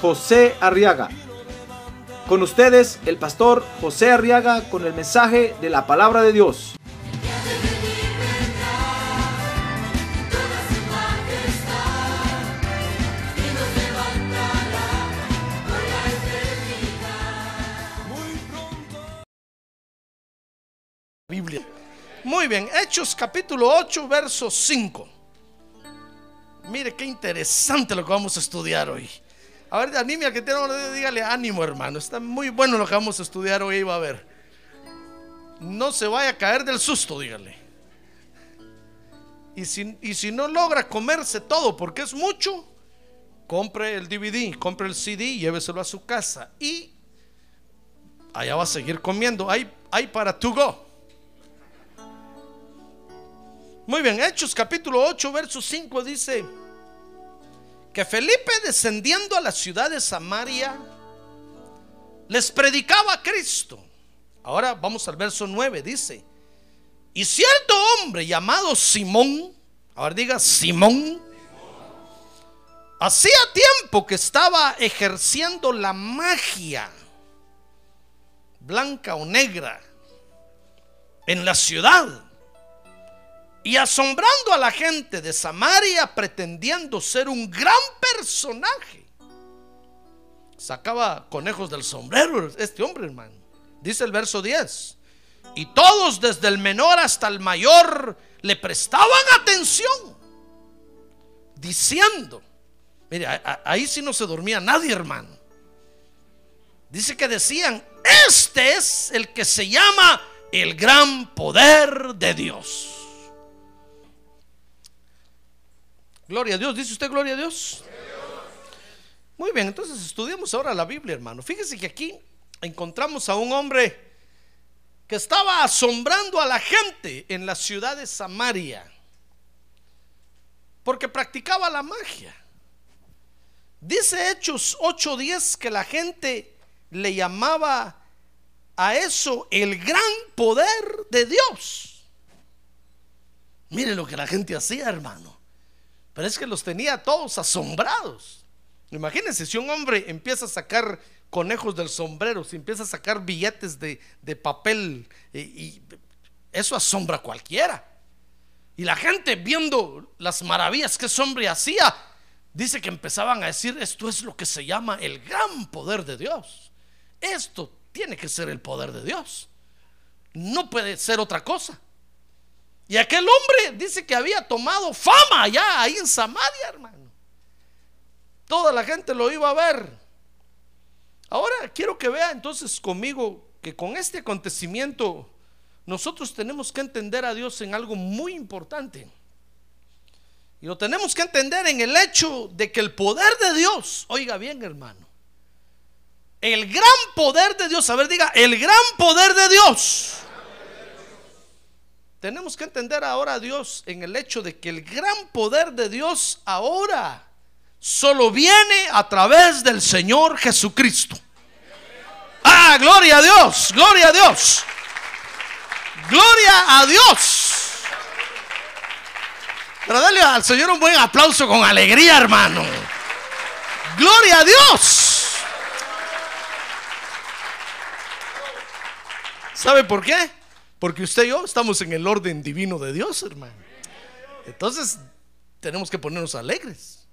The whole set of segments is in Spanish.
José Arriaga. Con ustedes, el pastor José Arriaga con el mensaje de la palabra de Dios. Biblia. Muy bien, Hechos capítulo 8, verso 5. Mire qué interesante lo que vamos a estudiar hoy. A ver, anime al que tiene dígale ánimo, hermano. Está muy bueno lo que vamos a estudiar hoy, va a ver. No se vaya a caer del susto, dígale. Y si, y si no logra comerse todo porque es mucho, compre el DVD, compre el CD y lléveselo a su casa. Y allá va a seguir comiendo. Hay, hay para to go. Muy bien, Hechos capítulo 8, verso 5 dice que Felipe descendiendo a la ciudad de Samaria les predicaba a Cristo. Ahora vamos al verso 9, dice, y cierto hombre llamado Simón, ahora diga Simón, hacía tiempo que estaba ejerciendo la magia, blanca o negra, en la ciudad y asombrando a la gente de Samaria pretendiendo ser un gran personaje. Sacaba conejos del sombrero este hombre, hermano. Dice el verso 10. Y todos desde el menor hasta el mayor le prestaban atención. Diciendo, mire, ahí sí no se dormía nadie, hermano. Dice que decían, este es el que se llama el gran poder de Dios. Gloria a Dios. ¿Dice usted gloria a Dios? Muy bien, entonces estudiamos ahora la Biblia, hermano. Fíjese que aquí encontramos a un hombre que estaba asombrando a la gente en la ciudad de Samaria porque practicaba la magia. Dice Hechos 8:10 que la gente le llamaba a eso el gran poder de Dios. Mire lo que la gente hacía, hermano. Pero es que los tenía todos asombrados. Imagínense, si un hombre empieza a sacar conejos del sombrero, si empieza a sacar billetes de, papel, y, eso asombra a cualquiera. Y la gente viendo las maravillas que ese hombre hacía, dice que empezaban a decir, esto es lo que se llama el gran poder de Dios. Esto tiene que ser el poder de Dios. No puede ser otra cosa. Y aquel hombre dice que había tomado fama allá, ahí en Samaria, hermano. Toda la gente lo iba a ver. Ahora quiero que vea entonces conmigo que con este acontecimiento nosotros tenemos que entender a Dios en algo muy importante. Y lo tenemos que entender en el hecho de que el poder de Dios, oiga bien hermano, el gran poder de Dios, a ver diga, el gran poder de Dios tenemos que entender ahora a Dios en el hecho de que el gran poder de Dios ahora solo viene a través del Señor Jesucristo. Ah, gloria a Dios, gloria a Dios. Gloria a Dios. Pero dale al Señor un buen aplauso con alegría, hermano. Gloria a Dios. ¿Sabe por qué? Porque usted y yo estamos en el orden divino de Dios, hermano. Entonces, tenemos que ponernos alegres.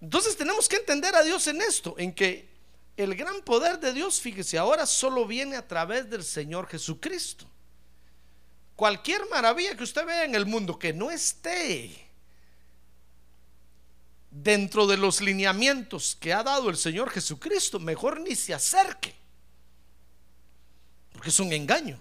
Entonces, tenemos que entender a Dios en esto, en que el gran poder de Dios, fíjese, ahora solo viene a través del Señor Jesucristo. Cualquier maravilla que usted vea en el mundo que no esté dentro de los lineamientos que ha dado el Señor Jesucristo, mejor ni se acerque. Porque es un engaño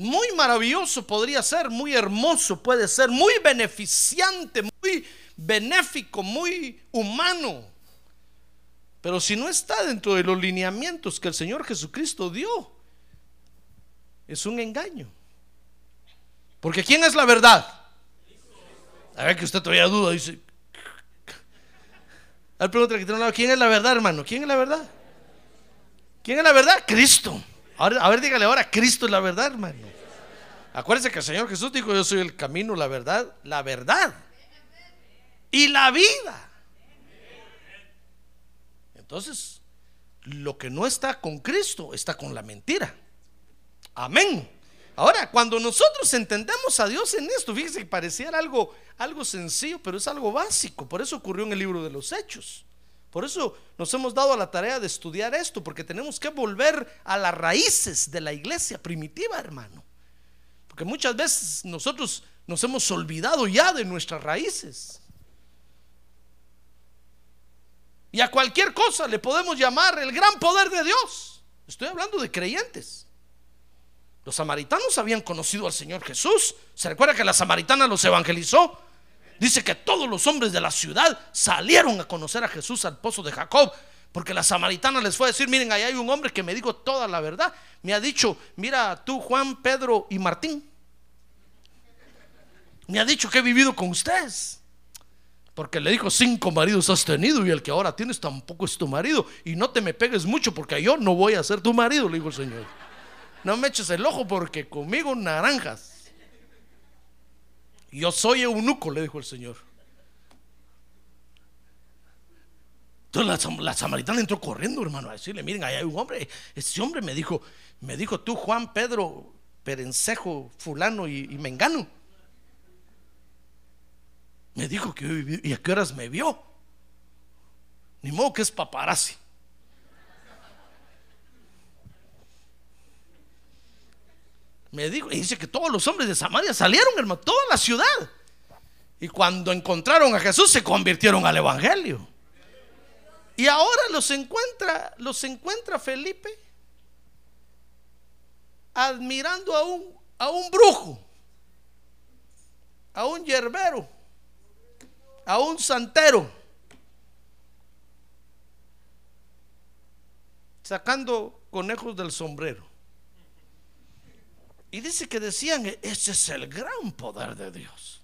muy maravilloso podría ser, muy hermoso puede ser, muy beneficiante, muy benéfico, muy humano. Pero si no está dentro de los lineamientos que el Señor Jesucristo dio, es un engaño. Porque ¿quién es la verdad? A ver que usted todavía duda, dice. A ver, pregúntale que tiene un lado, ¿quién es la verdad, hermano? ¿Quién es la verdad? ¿Quién es la verdad? Cristo. Ahora, a ver, dígale ahora, Cristo es la verdad, hermano. Acuérdense que el Señor Jesús dijo, yo soy el camino, la verdad, la verdad y la vida. Entonces, lo que no está con Cristo está con la mentira. Amén. Ahora, cuando nosotros entendemos a Dios en esto, fíjese que pareciera algo, algo sencillo, pero es algo básico. Por eso ocurrió en el libro de los Hechos. Por eso nos hemos dado a la tarea de estudiar esto, porque tenemos que volver a las raíces de la iglesia primitiva, hermano. Porque muchas veces nosotros nos hemos olvidado ya de nuestras raíces. Y a cualquier cosa le podemos llamar el gran poder de Dios. Estoy hablando de creyentes. Los samaritanos habían conocido al Señor Jesús. ¿Se recuerda que la samaritana los evangelizó? Dice que todos los hombres de la ciudad salieron a conocer a Jesús al pozo de Jacob. Porque la samaritana les fue a decir, miren, ahí hay un hombre que me dijo toda la verdad. Me ha dicho, mira tú, Juan, Pedro y Martín. Me ha dicho que he vivido con ustedes. Porque le dijo, cinco maridos has tenido y el que ahora tienes tampoco es tu marido. Y no te me pegues mucho porque yo no voy a ser tu marido, le dijo el Señor. No me eches el ojo porque conmigo naranjas. Yo soy eunuco, le dijo el Señor. Entonces la, samaritana entró corriendo, hermano, a decirle, miren, ahí hay un hombre. Ese hombre me dijo, me dijo tú, Juan, Pedro, Perencejo, fulano y, Mengano. Me dijo que yo viví, y a qué horas me vio. Ni modo que es paparazzi. Me dijo, y dice que todos los hombres de Samaria salieron, hermano, toda la ciudad. Y cuando encontraron a Jesús se convirtieron al evangelio. Y ahora los encuentra, los encuentra Felipe admirando a un, a un brujo, a un yerbero, a un santero, sacando conejos del sombrero. Y dice que decían, ese es el gran poder de Dios.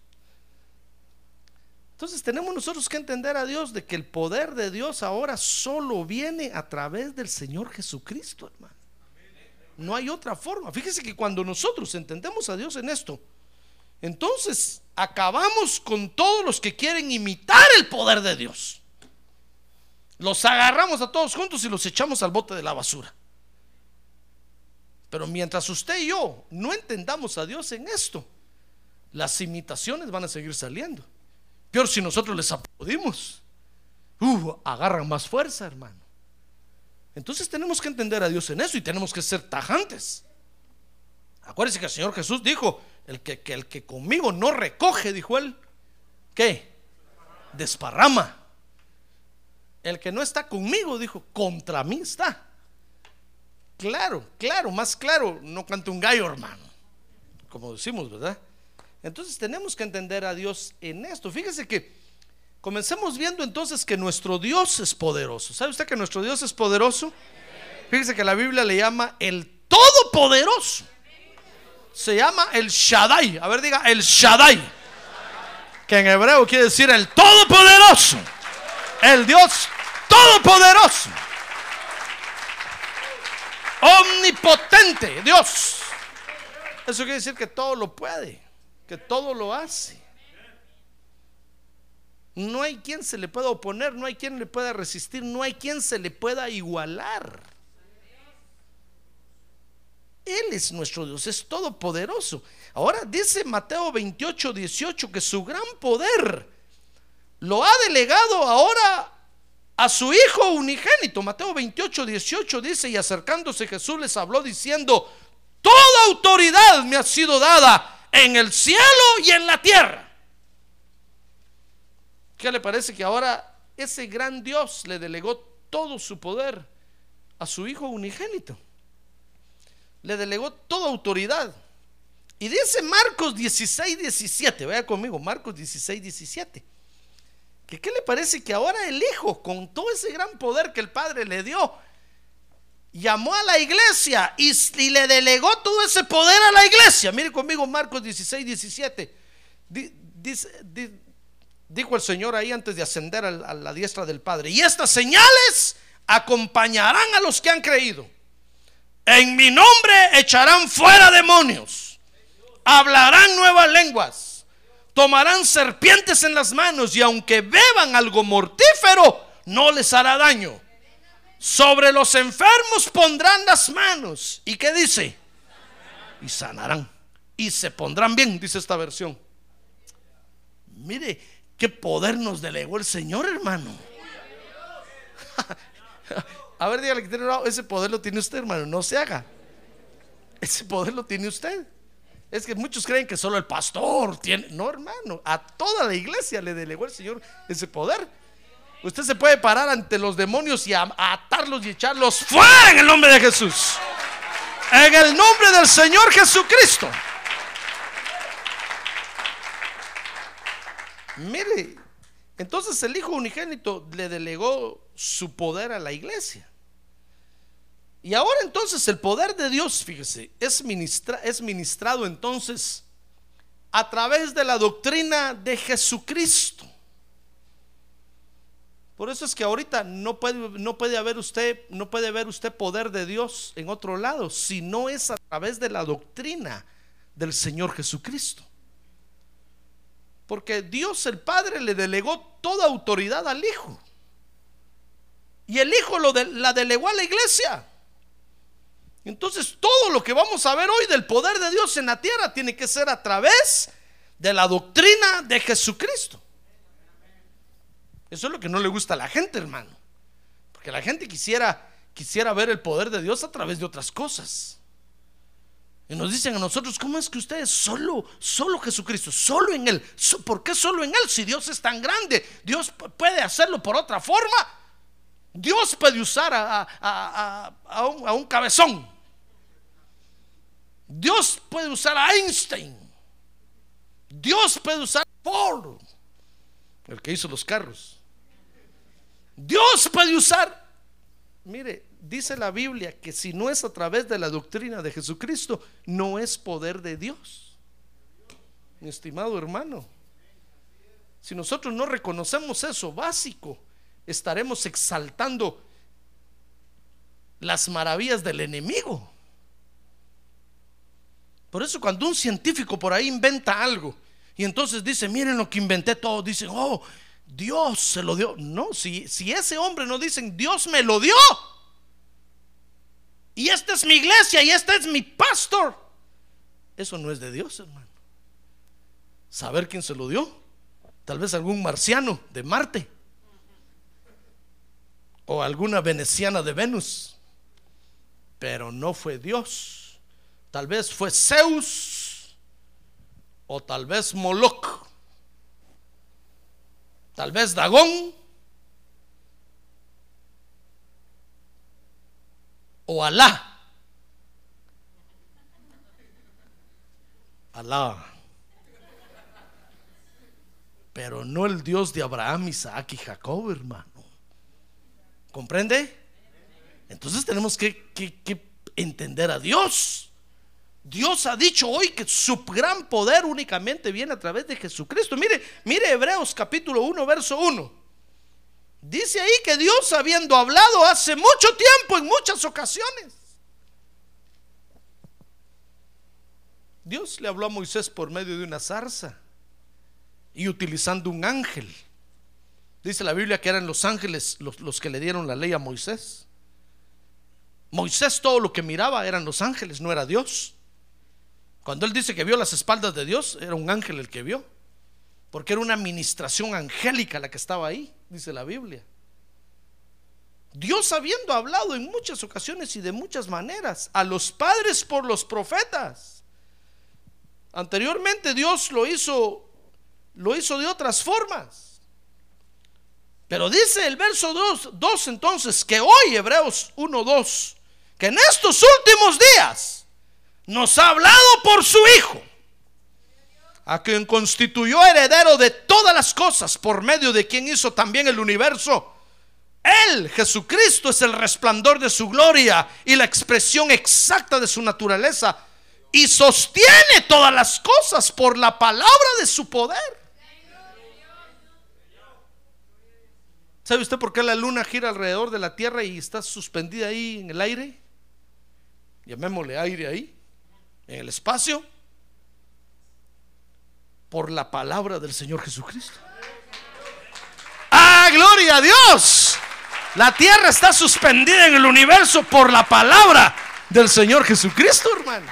Entonces tenemos nosotros que entender a Dios de que el poder de Dios ahora solo viene a través del Señor Jesucristo, hermano. No hay otra forma. Fíjese que cuando nosotros entendemos a Dios en esto, entonces acabamos con todos los que quieren imitar el poder de Dios. Los agarramos a todos juntos y los echamos al bote de la basura. Pero mientras usted y yo no entendamos a Dios en esto, las imitaciones van a seguir saliendo. Peor si nosotros les aplaudimos. Uh, agarran más fuerza, hermano. Entonces tenemos que entender a Dios en eso y tenemos que ser tajantes. Acuérdense que el Señor Jesús dijo, el que, el que conmigo no recoge, dijo él, ¿qué? Desparrama. El que no está conmigo, dijo, contra mí está. Claro, claro, más claro, no canta un gallo, hermano. Como decimos, ¿verdad? Entonces tenemos que entender a Dios en esto. Fíjese que comencemos viendo entonces que nuestro Dios es poderoso. ¿Sabe usted que nuestro Dios es poderoso? Fíjese que la Biblia le llama el Todopoderoso. Se llama el Shaddai. A ver, diga el Shaddai. Que en hebreo quiere decir el Todopoderoso. El Dios Todopoderoso omnipotente, Dios. Eso quiere decir que todo lo puede, que todo lo hace. No hay quien se le pueda oponer, no hay quien le pueda resistir, no hay quien se le pueda igualar. Él es nuestro Dios, es todopoderoso. Ahora dice Mateo 28, 18 que su gran poder lo ha delegado ahora a su Hijo unigénito. Mateo 28, 18 dice, y acercándose Jesús les habló diciendo, toda autoridad me ha sido dada en el cielo y en la tierra. ¿Qué le parece que ahora ese gran Dios le delegó todo su poder a su Hijo unigénito? Le delegó toda autoridad. Y dice Marcos 16, 17, vaya conmigo, Marcos 16, 17 qué le parece que ahora el Hijo, con todo ese gran poder que el Padre le dio, llamó a la iglesia y, le delegó todo ese poder a la iglesia. Mire conmigo Marcos 16, 17. Di- dice- di- dijo el Señor ahí antes de ascender a la diestra del Padre. Y estas señales acompañarán a los que han creído. En mi nombre echarán fuera demonios. Hablarán nuevas lenguas. Tomarán serpientes en las manos y aunque beban algo mortífero, no les hará daño. Sobre los enfermos pondrán las manos. ¿Y qué dice? Y sanarán. Y se pondrán bien, dice esta versión. Mire qué poder nos delegó el Señor, hermano. A ver, dígale que tiene ese poder lo tiene usted, hermano. No se haga. Ese poder lo tiene usted. Es que muchos creen que solo el pastor tiene. No, hermano. A toda la iglesia le delegó el Señor ese poder. Usted se puede parar ante los demonios y atarlos y echarlos fuera en el nombre de Jesús. En el nombre del Señor Jesucristo. Mire, entonces el Hijo Unigénito le delegó su poder a la iglesia. Y ahora entonces el poder de Dios, fíjese, es, ministra- es ministrado entonces a través de la doctrina de Jesucristo. Por eso es que ahorita no puede, no puede haber usted, no puede ver usted poder de Dios en otro lado, si no es a través de la doctrina del Señor Jesucristo. Porque Dios el Padre le delegó toda autoridad al Hijo. Y el Hijo lo la delegó a la iglesia. Entonces todo lo que vamos a ver hoy del poder de Dios en la tierra tiene que ser a través de la doctrina de Jesucristo. Eso es lo que no le gusta a la gente, hermano. Porque la gente quisiera, quisiera ver el poder de Dios a través de otras cosas. Y nos dicen a nosotros, ¿cómo es que ustedes solo, solo Jesucristo, solo en Él? ¿Por qué solo en Él? Si Dios es tan grande, Dios puede hacerlo por otra forma. Dios puede usar a, a- a un cabezón. Dios puede usar a Einstein. Dios puede usar a Ford, el que hizo los carros. Dios puede usar, mire, dice la Biblia que si no es a través de la doctrina de Jesucristo, no es poder de Dios. Mi estimado hermano, si nosotros no reconocemos eso básico, estaremos exaltando las maravillas del enemigo. Por eso cuando un científico por ahí inventa algo y entonces dice, miren lo que inventé todo, dicen, oh, Dios se lo dio. No, si, si ese hombre no dicen, Dios me lo dio. Y esta es mi iglesia y este es mi pastor. Eso no es de Dios, hermano. Saber quién se lo dio. Tal vez algún marciano de Marte. O alguna veneciana de Venus. Pero no fue Dios. Tal vez fue Zeus. O tal vez Moloch. Tal vez Dagón. O Alá. Alá. Pero no el Dios de Abraham, Isaac y Jacob, hermano. ¿Comprende? Entonces tenemos que, que- que entender a Dios. Dios ha dicho hoy que su gran poder únicamente viene a través de Jesucristo. Mire, mire Hebreos capítulo 1, verso 1. Dice ahí que Dios habiendo hablado hace mucho tiempo, en muchas ocasiones. Dios le habló a Moisés por medio de una zarza y utilizando un ángel. Dice la Biblia que eran los ángeles los, los que le dieron la ley a Moisés. Moisés todo lo que miraba eran los ángeles, no era Dios. Cuando él dice que vio las espaldas de Dios, era un ángel el que vio. Porque era una administración angélica la que estaba ahí, dice la Biblia. Dios habiendo hablado en muchas ocasiones y de muchas maneras a los padres por los profetas. Anteriormente Dios lo hizo lo hizo de otras formas. Pero dice el verso 2, entonces que hoy Hebreos 1 2 que en estos últimos días nos ha hablado por su hijo a quien constituyó heredero de todas las cosas, por medio de quien hizo también el universo. Él, Jesucristo, es el resplandor de su gloria y la expresión exacta de su naturaleza. Y sostiene todas las cosas por la palabra de su poder. ¿Sabe usted por qué la luna gira alrededor de la Tierra y está suspendida ahí en el aire? Llamémosle aire ahí, en el espacio. Por la palabra del Señor Jesucristo. ¡Ah, gloria a Dios! La tierra está suspendida en el universo por la palabra del Señor Jesucristo, hermano.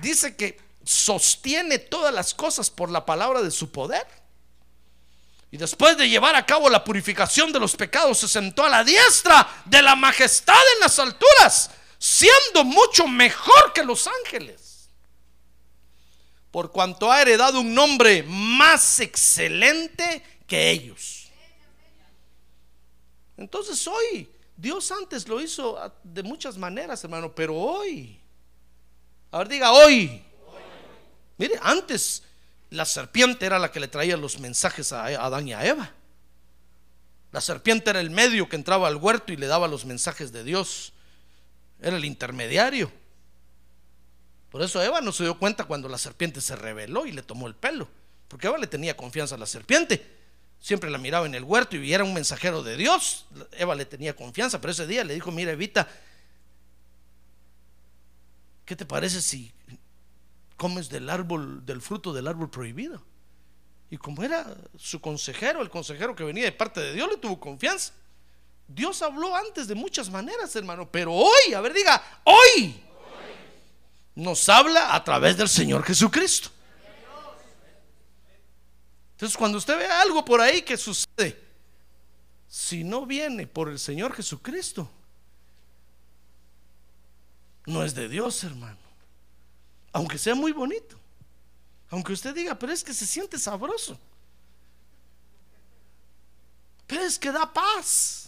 Dice que sostiene todas las cosas por la palabra de su poder. Y después de llevar a cabo la purificación de los pecados, se sentó a la diestra de la majestad en las alturas, siendo mucho mejor que los ángeles. Por cuanto ha heredado un nombre más excelente que ellos. Entonces hoy, Dios antes lo hizo de muchas maneras, hermano, pero hoy, a ver, diga hoy. Mire, antes la serpiente era la que le traía los mensajes a Adán y a Eva. La serpiente era el medio que entraba al huerto y le daba los mensajes de Dios. Era el intermediario. Por eso Eva no se dio cuenta cuando la serpiente se rebeló y le tomó el pelo. Porque Eva le tenía confianza a la serpiente siempre la miraba en el huerto y era un mensajero de Dios. Eva le tenía confianza, pero ese día le dijo, mira Evita, ¿qué te parece si comes del árbol, del fruto del árbol prohibido? Y como era su consejero, el consejero que venía de parte de Dios, le tuvo confianza. Dios habló antes de muchas maneras, hermano, pero hoy, a ver, diga, hoy nos habla a través del Señor Jesucristo. Entonces, cuando usted ve algo por ahí que sucede, si no viene por el Señor Jesucristo, no es de Dios, hermano. Aunque sea muy bonito. Aunque usted diga, pero es que se siente sabroso. Pero es que da paz.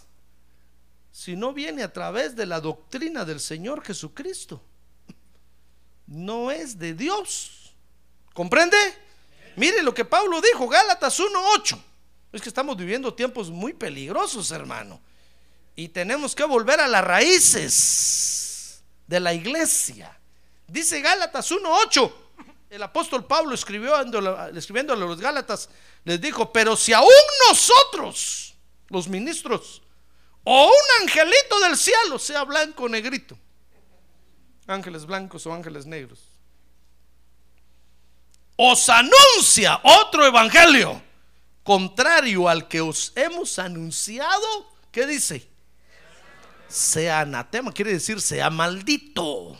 Si no viene a través de la doctrina del Señor Jesucristo, no es de Dios. ¿Comprende? Mire lo que Pablo dijo, Gálatas 1.8. Es que estamos viviendo tiempos muy peligrosos, hermano. Y tenemos que volver a las raíces de la iglesia. Dice Gálatas 1.8. El apóstol Pablo escribió, escribiéndole a los Gálatas, les dijo, pero si aún nosotros, los ministros, o un angelito del cielo, sea blanco o negrito, ángeles blancos o ángeles negros, os anuncia otro evangelio contrario al que os hemos anunciado, ¿qué dice? Sea anatema, quiere decir sea maldito,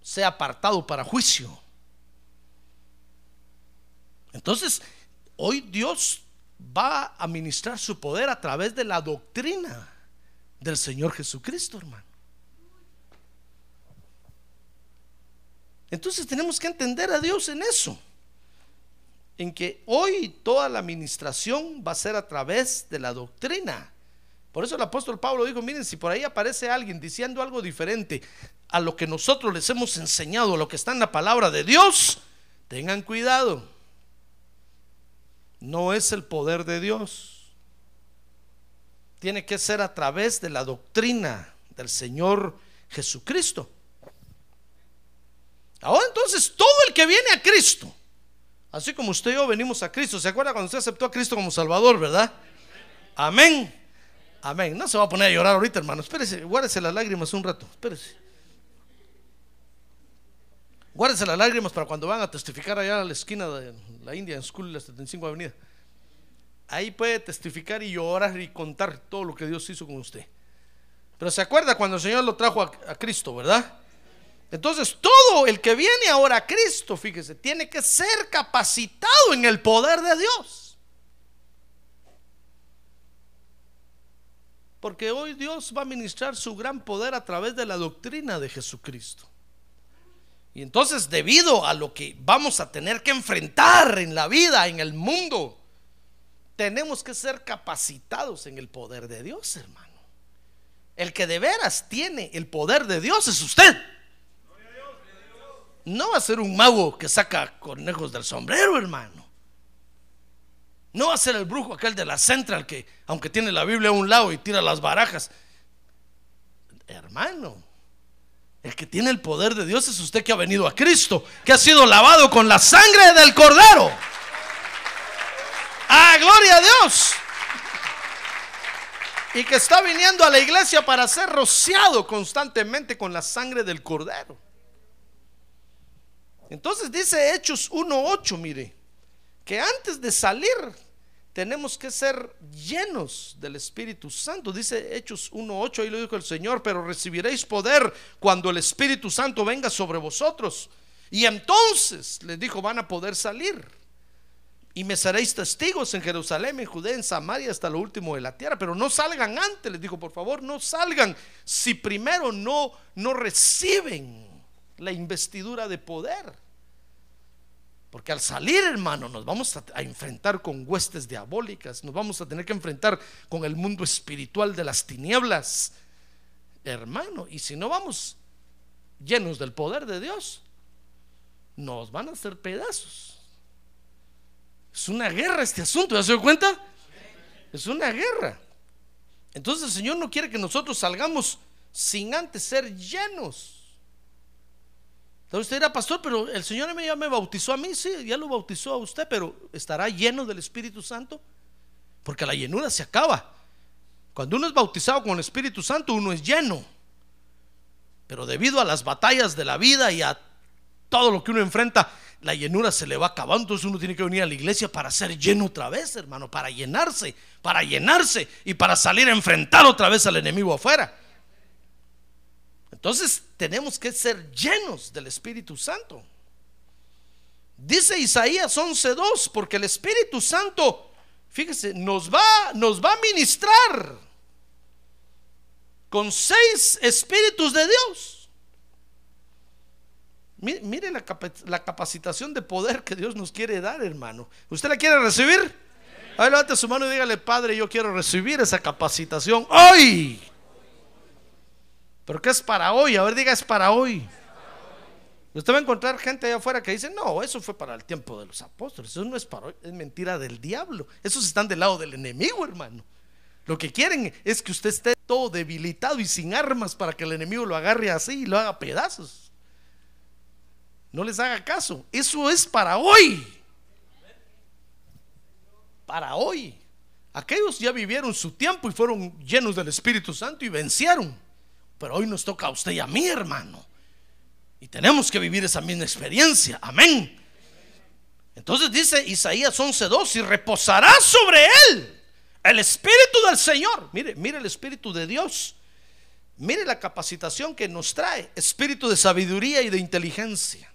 sea apartado para juicio. Entonces, hoy Dios va a ministrar su poder a través de la doctrina del Señor Jesucristo, hermano. Entonces tenemos que entender a Dios en eso. En que hoy toda la administración va a ser a través de la doctrina. Por eso el apóstol Pablo dijo, miren, si por ahí aparece alguien diciendo algo diferente a lo que nosotros les hemos enseñado, a lo que está en la palabra de Dios, tengan cuidado. No es el poder de Dios. Tiene que ser a través de la doctrina del Señor Jesucristo. Ahora entonces todo el que viene a Cristo, así como usted y yo venimos a Cristo, ¿se acuerda cuando usted aceptó a Cristo como Salvador, verdad? Amén. Amén. No se va a poner a llorar ahorita, hermano. Espérese, guárdese las lágrimas un rato. Espérese. Guárdese las lágrimas para cuando van a testificar allá a la esquina de la India, en School, la 75 Avenida. Ahí puede testificar y llorar y contar todo lo que Dios hizo con usted. Pero se acuerda cuando el Señor lo trajo a, a Cristo, ¿verdad? Entonces todo el que viene ahora a Cristo, fíjese, tiene que ser capacitado en el poder de Dios. Porque hoy Dios va a ministrar su gran poder a través de la doctrina de Jesucristo. Y entonces debido a lo que vamos a tener que enfrentar en la vida, en el mundo, tenemos que ser capacitados en el poder de Dios, hermano. El que de veras tiene el poder de Dios es usted. No va a ser un mago que saca conejos del sombrero, hermano. No va a ser el brujo aquel de la Central que, aunque tiene la Biblia a un lado y tira las barajas. Hermano, el que tiene el poder de Dios es usted que ha venido a Cristo, que ha sido lavado con la sangre del Cordero. ¡Ah, gloria a Dios! Y que está viniendo a la iglesia para ser rociado constantemente con la sangre del Cordero. Entonces dice Hechos 1.8, mire, que antes de salir tenemos que ser llenos del Espíritu Santo. Dice Hechos 1.8, ahí lo dijo el Señor, pero recibiréis poder cuando el Espíritu Santo venga sobre vosotros. Y entonces les dijo, van a poder salir. Y me seréis testigos en Jerusalén, en Judea, en Samaria, hasta lo último de la tierra. Pero no salgan antes, les dijo, por favor, no salgan si primero no, no reciben la investidura de poder. Porque al salir, hermano, nos vamos a, enfrentar con huestes diabólicas, nos vamos a tener que enfrentar con el mundo espiritual de las tinieblas, hermano. Y si no vamos llenos del poder de Dios, nos van a hacer pedazos. Es una guerra este asunto, ¿ya se dio cuenta? Es una guerra. Entonces el Señor no quiere que nosotros salgamos sin antes ser llenos entonces usted dirá, pastor, pero el Señor ya me bautizó a mí, sí, ya lo bautizó a usted, pero ¿estará lleno del Espíritu Santo? Porque la llenura se acaba. Cuando uno es bautizado con el Espíritu Santo, uno es lleno. Pero debido a las batallas de la vida y a todo lo que uno enfrenta, la llenura se le va acabando. Entonces uno tiene que venir a la iglesia para ser lleno otra vez, hermano, para llenarse, para llenarse y para salir a enfrentar otra vez al enemigo afuera. Entonces tenemos que ser llenos del Espíritu Santo. Dice Isaías 11:2, porque el Espíritu Santo, fíjese, nos va, nos va a ministrar con seis espíritus de Dios. Mire, la, la, capacitación de poder que Dios nos quiere dar, hermano. ¿Usted la quiere recibir? Ahí levante su mano y dígale, Padre, yo quiero recibir esa capacitación hoy. Pero ¿qué es para hoy? A ver, diga, es para hoy. Usted va a encontrar gente allá afuera que dice, no, eso fue para el tiempo de los apóstoles, eso no es para hoy, es mentira del diablo. Esos están del lado del enemigo, hermano. Lo que quieren es que usted esté todo debilitado y sin armas para que el enemigo lo agarre así y lo haga pedazos. No les haga caso. Eso es para hoy. Para hoy. Aquellos ya vivieron su tiempo y fueron llenos del Espíritu Santo y vencieron. Pero hoy nos toca a usted y a mí, hermano. Y tenemos que vivir esa misma experiencia. Amén. Entonces dice Isaías 11:2 y reposará sobre él el espíritu del Señor. Mire, mire el espíritu de Dios. Mire la capacitación que nos trae, espíritu de sabiduría y de inteligencia.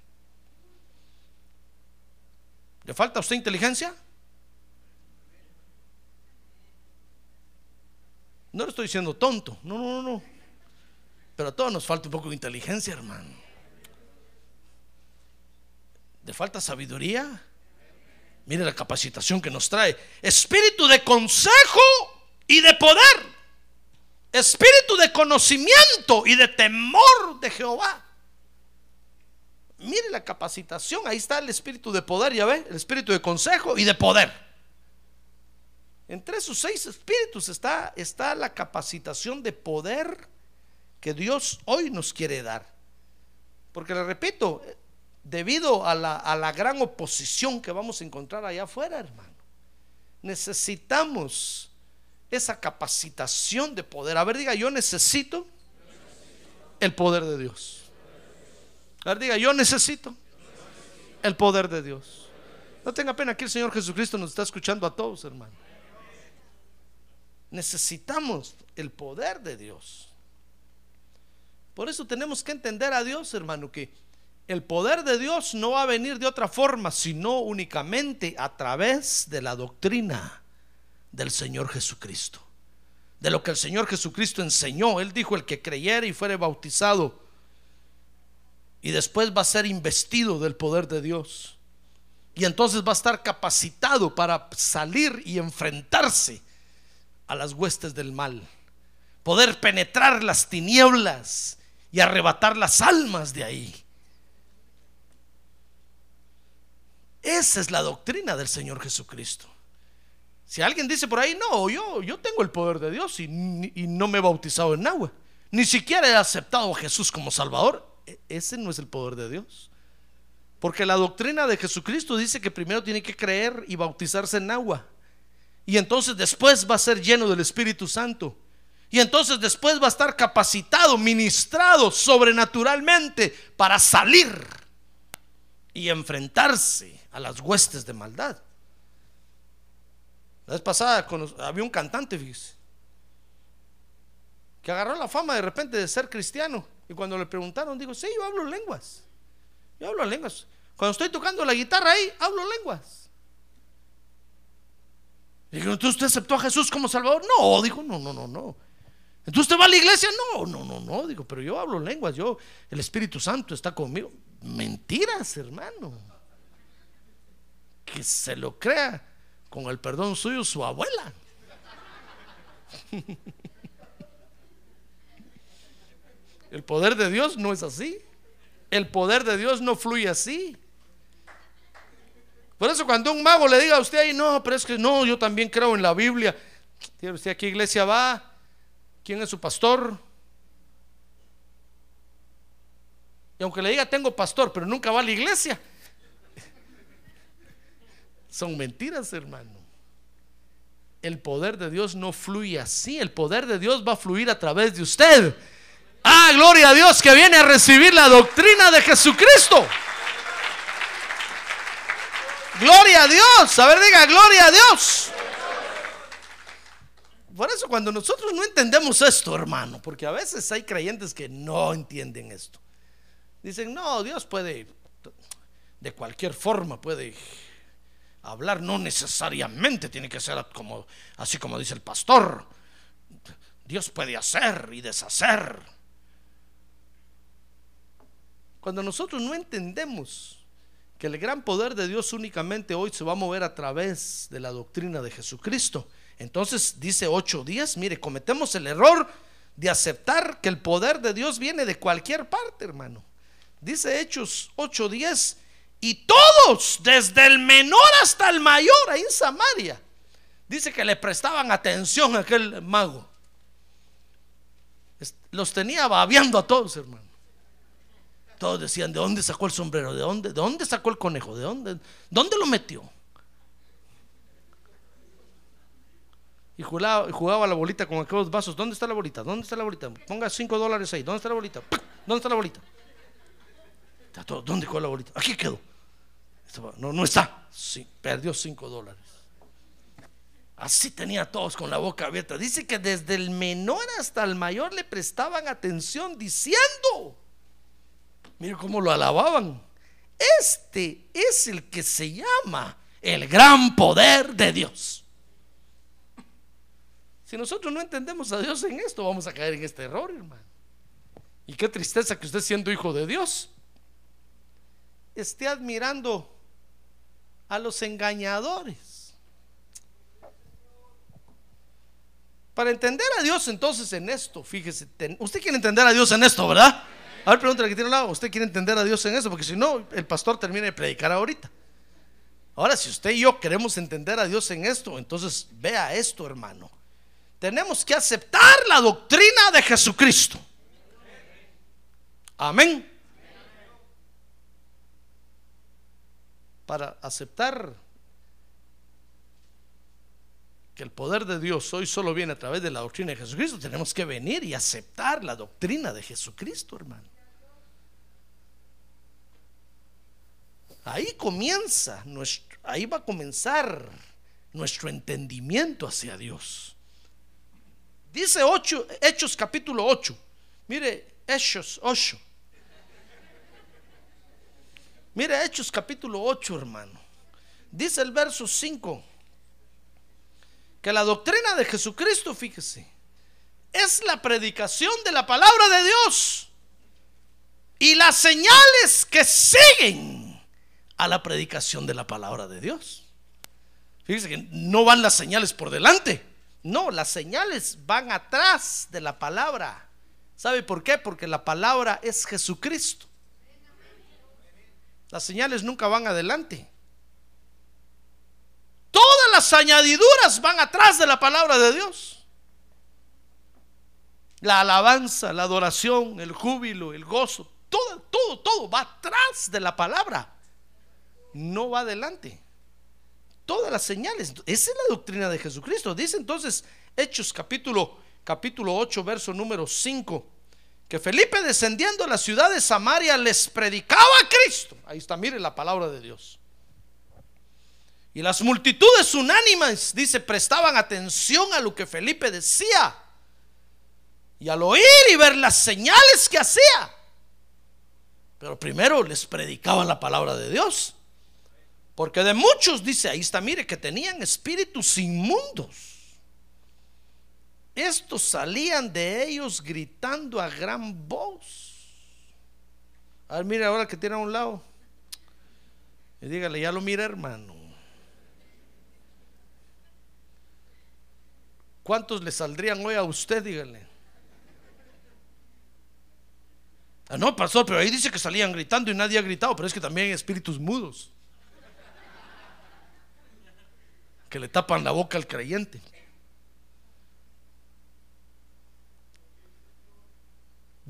¿Le falta a usted inteligencia? No le estoy diciendo tonto, no, no, no. Pero a todos nos falta un poco de inteligencia, hermano. ¿Le falta sabiduría? Mire la capacitación que nos trae. Espíritu de consejo y de poder. Espíritu de conocimiento y de temor de Jehová. Mire la capacitación. Ahí está el espíritu de poder, ya ve. El espíritu de consejo y de poder. Entre esos seis espíritus está, está la capacitación de poder que Dios hoy nos quiere dar. Porque le repito, debido a la, a la gran oposición que vamos a encontrar allá afuera, hermano, necesitamos esa capacitación de poder. A ver, diga, yo necesito el poder de Dios. A ver, diga, yo necesito el poder de Dios. No tenga pena, aquí el Señor Jesucristo nos está escuchando a todos, hermano. Necesitamos el poder de Dios. Por eso tenemos que entender a Dios, hermano, que el poder de Dios no va a venir de otra forma, sino únicamente a través de la doctrina del Señor Jesucristo. De lo que el Señor Jesucristo enseñó. Él dijo, el que creyere y fuere bautizado y después va a ser investido del poder de Dios. Y entonces va a estar capacitado para salir y enfrentarse a las huestes del mal. Poder penetrar las tinieblas y arrebatar las almas de ahí. Esa es la doctrina del Señor Jesucristo. Si alguien dice por ahí, no, yo, yo tengo el poder de Dios y, y no me he bautizado en agua, ni siquiera he aceptado a Jesús como Salvador, e, ese no es el poder de Dios. Porque la doctrina de Jesucristo dice que primero tiene que creer y bautizarse en agua. Y entonces después va a ser lleno del Espíritu Santo. Y entonces después va a estar capacitado, ministrado sobrenaturalmente para salir y enfrentarse a las huestes de maldad. La vez pasada había un cantante, fíjese, que agarró la fama de repente de ser cristiano. Y cuando le preguntaron, dijo, sí, yo hablo lenguas. Yo hablo lenguas. Cuando estoy tocando la guitarra ahí, hablo lenguas. Dijo, ¿entonces usted aceptó a Jesús como Salvador? No, dijo, no, no, no, no. Entonces usted va a la iglesia? No, no, no, no. Digo, pero yo hablo lenguas, yo, el Espíritu Santo está conmigo. Mentiras, hermano. Que se lo crea con el perdón suyo su abuela. El poder de Dios no es así. El poder de Dios no fluye así. Por eso cuando un mago le diga a usted ahí, no, pero es que no, yo también creo en la Biblia. ¿Usted a qué iglesia va? ¿Quién es su pastor? Y aunque le diga tengo pastor, pero nunca va a la iglesia. Son mentiras, hermano. El poder de Dios no fluye así. El poder de Dios va a fluir a través de usted. Ah, gloria a Dios que viene a recibir la doctrina de Jesucristo. Gloria a Dios. A ver, diga, gloria a Dios. Por eso cuando nosotros no entendemos esto, hermano, porque a veces hay creyentes que no entienden esto. Dicen, no, Dios puede, de cualquier forma puede hablar, no necesariamente tiene que ser como, así como dice el pastor. Dios puede hacer y deshacer. Cuando nosotros no entendemos que el gran poder de Dios únicamente hoy se va a mover a través de la doctrina de Jesucristo, entonces dice 8.10, mire, cometemos el error de aceptar que el poder de Dios viene de cualquier parte, hermano. Dice Hechos 8.10, y todos, desde el menor hasta el mayor, ahí en Samaria, dice que le prestaban atención a aquel mago. Los tenía babeando a todos, hermano. Todos decían, ¿de dónde sacó el sombrero? ¿De dónde, de dónde sacó el conejo? ¿De dónde, dónde lo metió? Y jugaba, jugaba la bolita con aquellos vasos. ¿Dónde está la bolita? ¿Dónde está la bolita? Ponga 5 dólares ahí. ¿Dónde está la bolita? ¿Dónde está la bolita? ¿Dónde quedó la bolita? Aquí quedó. No, no está. Perdió 5 dólares. Así tenía todos con la boca abierta. Dice que desde el menor hasta el mayor le prestaban atención diciendo, mire cómo lo alababan. Este es el que se llama el gran poder de Dios. Si nosotros no entendemos a Dios en esto, vamos a caer en este error, hermano. Y qué tristeza que usted siendo hijo de Dios esté admirando a los engañadores. Para entender a Dios entonces en esto, fíjese, usted quiere entender a Dios en esto, ¿verdad? A ver, pregúntale que tiene al lado, ¿usted quiere entender a Dios en eso? Porque si no, el pastor termina de predicar ahorita. Ahora, si usted y yo queremos entender a Dios en esto, entonces vea esto, hermano tenemos que aceptar la doctrina de Jesucristo. Amén. Para aceptar que el poder de Dios hoy solo viene a través de la doctrina de Jesucristo, tenemos que venir y aceptar la doctrina de Jesucristo, hermano. Ahí comienza, nuestro, ahí va a comenzar nuestro entendimiento hacia Dios. Dice 8, Hechos capítulo 8. Mire, Hechos 8. Mire, Hechos capítulo 8, hermano. Dice el verso 5 que la doctrina de Jesucristo, fíjese, es la predicación de la palabra de Dios y las señales que siguen a la predicación de la palabra de Dios. Fíjese que no van las señales por delante, no, las señales van atrás de la palabra. ¿Sabe por qué? Porque la palabra es Jesucristo. Las señales nunca van adelante. Todas las añadiduras van atrás de la palabra de Dios. La alabanza, la adoración, el júbilo, el gozo, todo, todo, todo va atrás de la palabra. No va adelante. Todas las señales. Esa es la doctrina de Jesucristo. Dice entonces Hechos capítulo, capítulo 8, verso número 5 que Felipe descendiendo a la ciudad de Samaria les predicaba a Cristo. Ahí está, mire la palabra de Dios. Y las multitudes unánimes, dice, prestaban atención a lo que Felipe decía. Y al oír y ver las señales que hacía. Pero primero les predicaba la palabra de Dios. Porque de muchos, dice, ahí está, mire, que tenían espíritus inmundos estos salían de ellos gritando a gran voz. A ver, mire ahora que tiene a un lado. Y dígale, ya lo mira, hermano. ¿Cuántos le saldrían hoy a usted? Dígale. Ah, no, pastor, pero ahí dice que salían gritando y nadie ha gritado, pero es que también hay espíritus mudos que le tapan la boca al creyente.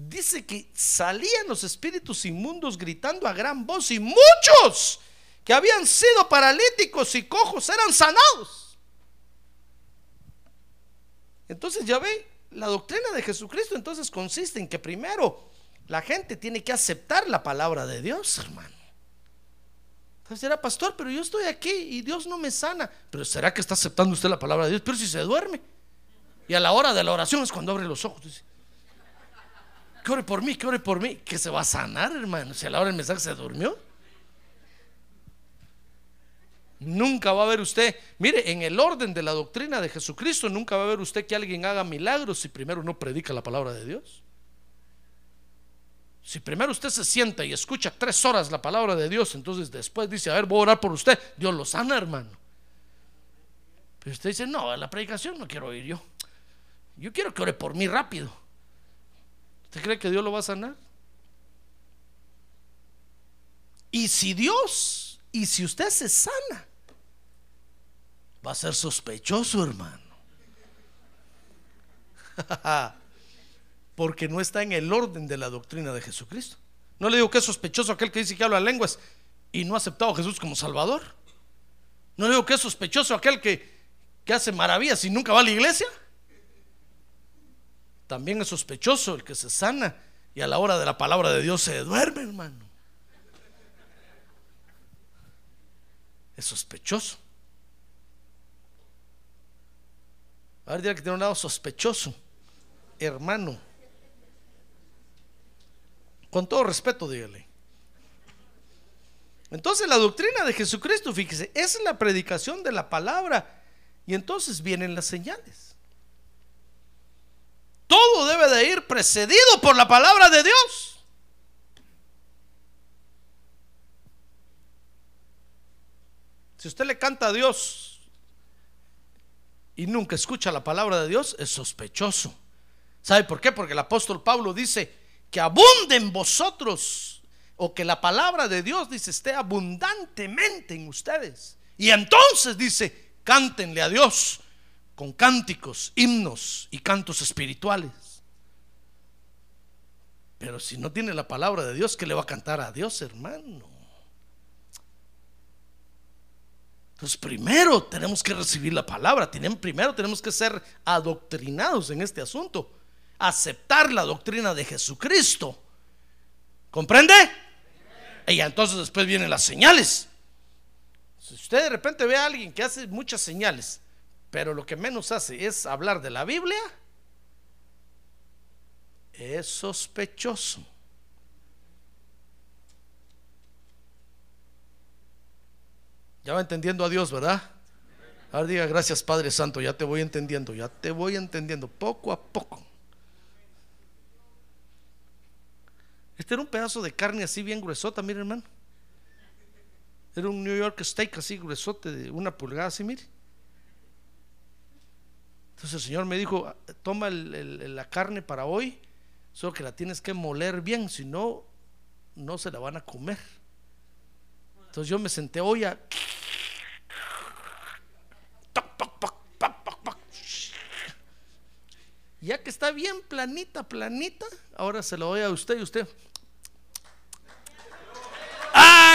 dice que salían los espíritus inmundos gritando a gran voz y muchos que habían sido paralíticos y cojos eran sanados. Entonces ya ve, la doctrina de Jesucristo entonces consiste en que primero la gente tiene que aceptar la palabra de Dios, hermano. Entonces era pastor, pero yo estoy aquí y Dios no me sana. Pero ¿será que está aceptando usted la palabra de Dios? Pero si se duerme. Y a la hora de la oración es cuando abre los ojos. Dice, que ore por mí, que ore por mí, que se va a sanar, hermano. Si a la hora del mensaje se durmió. Nunca va a ver usted, mire, en el orden de la doctrina de Jesucristo, nunca va a ver usted que alguien haga milagros si primero no predica la palabra de Dios. Si primero usted se sienta y escucha tres horas la palabra de Dios, entonces después dice, a ver, voy a orar por usted, Dios lo sana, hermano. Pero usted dice, no, la predicación no quiero oír yo. Yo quiero que ore por mí rápido. ¿Usted cree que Dios lo va a sanar? Y si Dios, y si usted se sana, va a ser sospechoso, hermano. Porque no está en el orden de la doctrina de Jesucristo. No le digo que es sospechoso aquel que dice que habla lenguas y no ha aceptado a Jesús como Salvador. No le digo que es sospechoso aquel que, que hace maravillas y nunca va a la iglesia. También es sospechoso el que se sana y a la hora de la palabra de Dios se duerme, hermano. Es sospechoso. A ver, dirá que tiene un lado sospechoso, hermano. Con todo respeto, dígale. Entonces la doctrina de Jesucristo, fíjese, es la predicación de la palabra y entonces vienen las señales. Todo debe de ir precedido por la palabra de Dios. Si usted le canta a Dios y nunca escucha la palabra de Dios, es sospechoso. ¿Sabe por qué? Porque el apóstol Pablo dice que abunde en vosotros o que la palabra de Dios dice esté abundantemente en ustedes. Y entonces dice, cántenle a Dios con cánticos, himnos y cantos espirituales. Pero si no tiene la palabra de Dios, ¿qué le va a cantar a Dios, hermano? Entonces, primero tenemos que recibir la palabra. Primero tenemos que ser adoctrinados en este asunto. Aceptar la doctrina de Jesucristo. ¿Comprende? Y entonces después vienen las señales. Si usted de repente ve a alguien que hace muchas señales, pero lo que menos hace es hablar de la Biblia, es sospechoso. Ya va entendiendo a Dios, ¿verdad? Ahora diga gracias Padre Santo, ya te voy entendiendo, ya te voy entendiendo, poco a poco. Este era un pedazo de carne así bien gruesota, mire hermano. Era un New York steak así gruesote, de una pulgada así, mire. Entonces el Señor me dijo, toma la carne para hoy, solo que la tienes que moler bien, si no, no se la van a comer. Entonces yo me senté hoy a... Ya que está bien planita, planita, ahora se lo doy a usted y usted.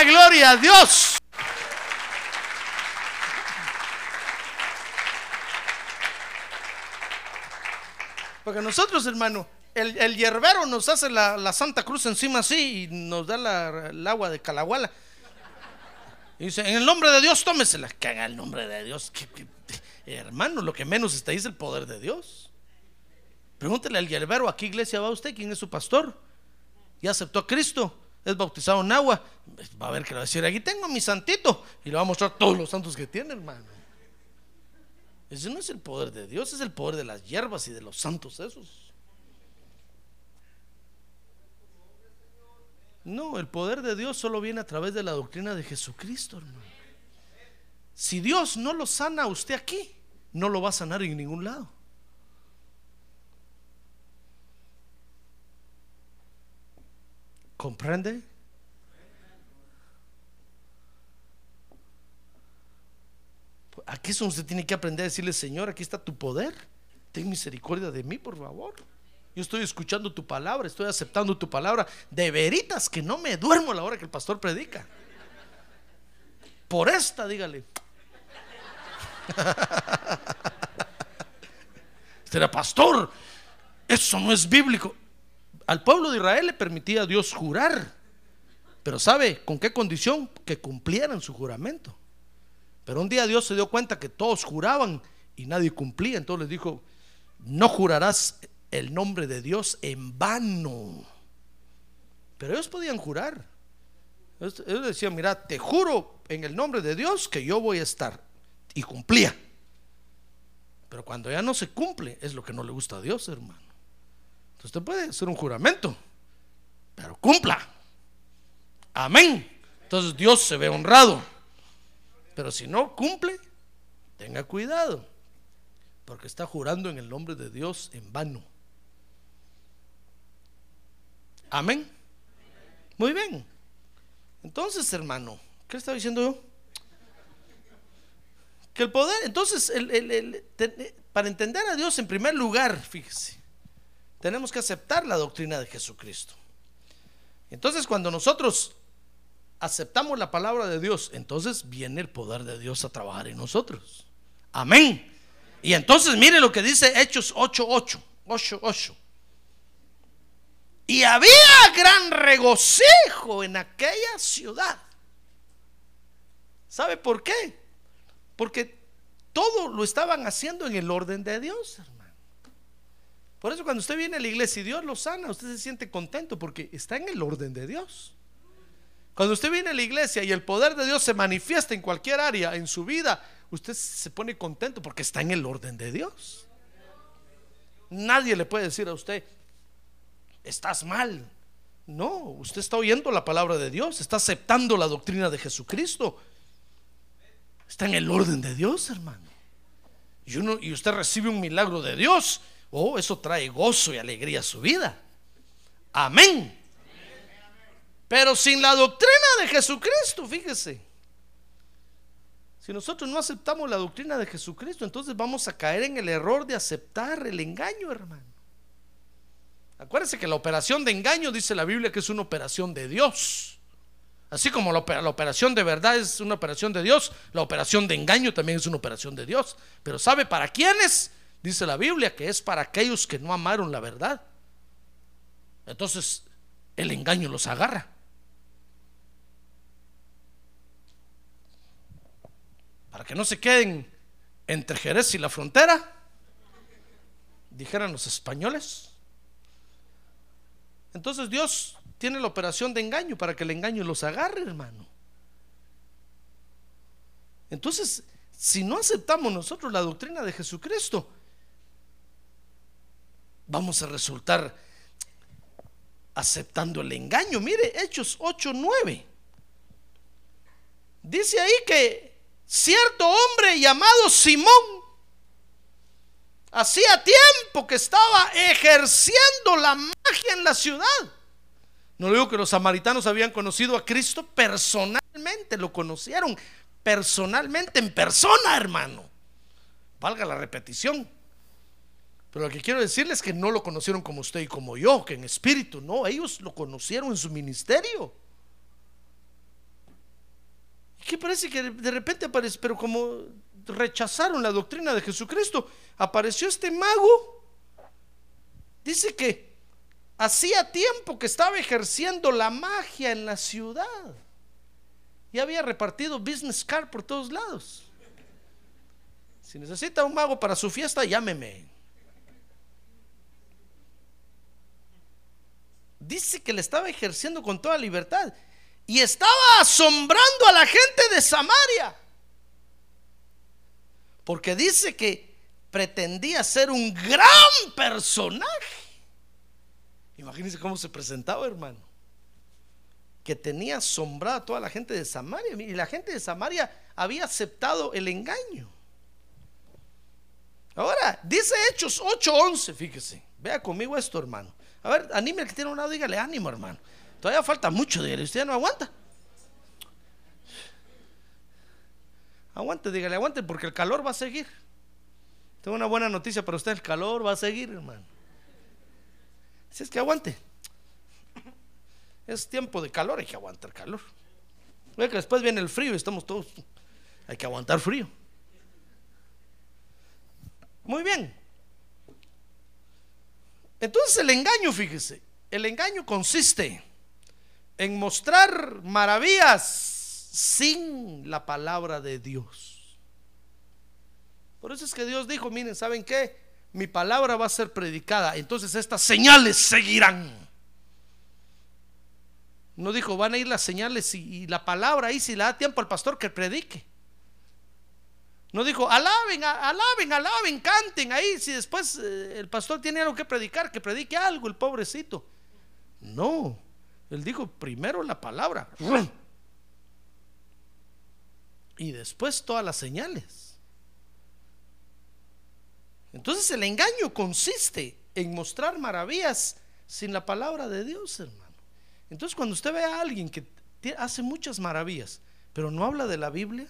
¡Ah, gloria a Dios! Porque nosotros, hermano, el, el hierbero nos hace la, la Santa Cruz encima así y nos da la- el agua de Calahuala. Y dice, en el nombre de Dios, tómesela. Haga el nombre de Dios. ¿Qué- qué- hermano, lo que menos está ahí es el poder de Dios. Pregúntele al hierbero, ¿a qué iglesia va usted? ¿Quién es su pastor? ¿Ya aceptó a Cristo? ¿Es bautizado en agua? Va a ver que le va a decir, aquí tengo a mi santito. Y le va a mostrar todos los santos que tiene, hermano. Ese no es el poder de Dios, es el poder de las hierbas y de los santos esos. No, el poder de Dios solo viene a través de la doctrina de Jesucristo, hermano. Si Dios no lo sana a usted aquí, no lo va a sanar en ningún lado. ¿Comprende? Aquí es donde usted tiene que aprender a decirle, Señor, aquí está tu poder. Ten misericordia de mí, por favor. Yo estoy escuchando tu palabra, estoy aceptando tu palabra. De veritas que no me duermo a la hora que el pastor predica. Por esta, dígale. Será pastor. Eso no es bíblico. Al pueblo de Israel le permitía a Dios jurar. Pero ¿sabe con qué condición? Que cumplieran su juramento. Pero un día Dios se dio cuenta que todos juraban y nadie cumplía. Entonces les dijo, no jurarás el nombre de Dios en vano. Pero ellos podían jurar. Ellos, decían, mira, te juro en el nombre de Dios que yo voy a estar. Y cumplía. Pero cuando ya no se cumple, es lo que no le gusta a Dios, hermano. Entonces usted puede hacer un juramento, pero cumpla. Amén. Entonces Dios se ve honrado. Pero si no cumple, tenga cuidado, porque está jurando en el nombre de Dios en vano. Amén. Muy bien. Entonces, hermano, ¿qué estaba diciendo yo? Que el poder, entonces, para entender a Dios en primer lugar, fíjese, tenemos que aceptar la doctrina de Jesucristo. Entonces, cuando nosotros aceptamos la palabra de Dios, entonces viene el poder de Dios a trabajar en nosotros. Amén. Y entonces mire lo que dice Hechos 8:8, 8:8. Y había gran regocijo en aquella ciudad. ¿Sabe por qué? Porque todo lo estaban haciendo en el orden de Dios, hermano. Por eso cuando usted viene a la iglesia y Dios lo sana, usted se siente contento porque está en el orden de Dios. Cuando usted viene a la iglesia y el poder de Dios se manifiesta en cualquier área en su vida, usted se pone contento porque está en el orden de Dios. Nadie le puede decir a usted, estás mal. No, usted está oyendo la palabra de Dios, está aceptando la doctrina de Jesucristo. Está en el orden de Dios, hermano. Y, uno, y usted recibe un milagro de Dios. Oh, eso trae gozo y alegría a su vida. Amén. Pero sin la doctrina de Jesucristo, fíjese. Si nosotros no aceptamos la doctrina de Jesucristo, entonces vamos a caer en el error de aceptar el engaño, hermano. Acuérdense que la operación de engaño dice la Biblia que es una operación de Dios. Así como la, opera- la operación de verdad es una operación de Dios, la operación de engaño también es una operación de Dios. Pero ¿sabe para quiénes? Dice la Biblia que es para aquellos que no amaron la verdad. Entonces el engaño los agarra. Para que no se queden entre Jerez y la frontera, dijeran los españoles. Entonces Dios tiene la operación de engaño para que el engaño los agarre, hermano. Entonces, si no aceptamos nosotros la doctrina de Jesucristo, vamos a resultar aceptando el engaño. Mire, Hechos 8, 9. Dice ahí que cierto hombre llamado Simón hacía tiempo que estaba ejerciendo la magia en la ciudad. No digo que los samaritanos habían conocido a Cristo personalmente, lo conocieron personalmente, en persona, hermano. Valga la repetición. Pero lo que quiero decirles es que no lo conocieron como usted y como yo, que en espíritu, no, ellos lo conocieron en su ministerio. ¿Y qué parece que de repente aparece? Pero como rechazaron la doctrina de Jesucristo, apareció este mago. Dice que hacía tiempo que estaba ejerciendo la magia en la ciudad. Y había repartido business card por todos lados. Si necesita un mago para su fiesta, llámeme. Dice que le estaba ejerciendo con toda libertad y estaba asombrando a la gente de Samaria. Porque dice que pretendía ser un gran personaje. Imagínense cómo se presentaba, hermano. Que tenía asombrado a toda la gente de Samaria. Y la gente de Samaria había aceptado el engaño. Ahora, dice Hechos 8:11, fíjese. Vea conmigo esto, hermano. A ver, anime el que tiene un lado, dígale ánimo, hermano. Todavía falta mucho, dígale, usted ya no aguanta. Aguante, dígale, aguante, porque el calor va a seguir. Tengo una buena noticia para usted, el calor va a seguir, hermano. Si es que aguante. Es tiempo de calor, hay que aguantar calor. Ve que después viene el frío y estamos todos. Hay que aguantar frío. Muy bien. Entonces el engaño, fíjese, el engaño consiste en mostrar maravillas sin la palabra de Dios. Por eso es que Dios dijo, miren, ¿saben qué? Mi palabra va a ser predicada, entonces estas señales seguirán. No dijo, van a ir las señales y, la palabra ahí si le da tiempo al pastor que predique. No dijo, alaben, alaben, alaben, canten ahí. Si después eh, el pastor tiene algo que predicar, que predique algo, el pobrecito. No, él dijo primero la palabra. Y después todas las señales. Entonces el engaño consiste en mostrar maravillas sin la palabra de Dios, hermano. Entonces cuando usted ve a alguien que hace muchas maravillas, pero no habla de la Biblia,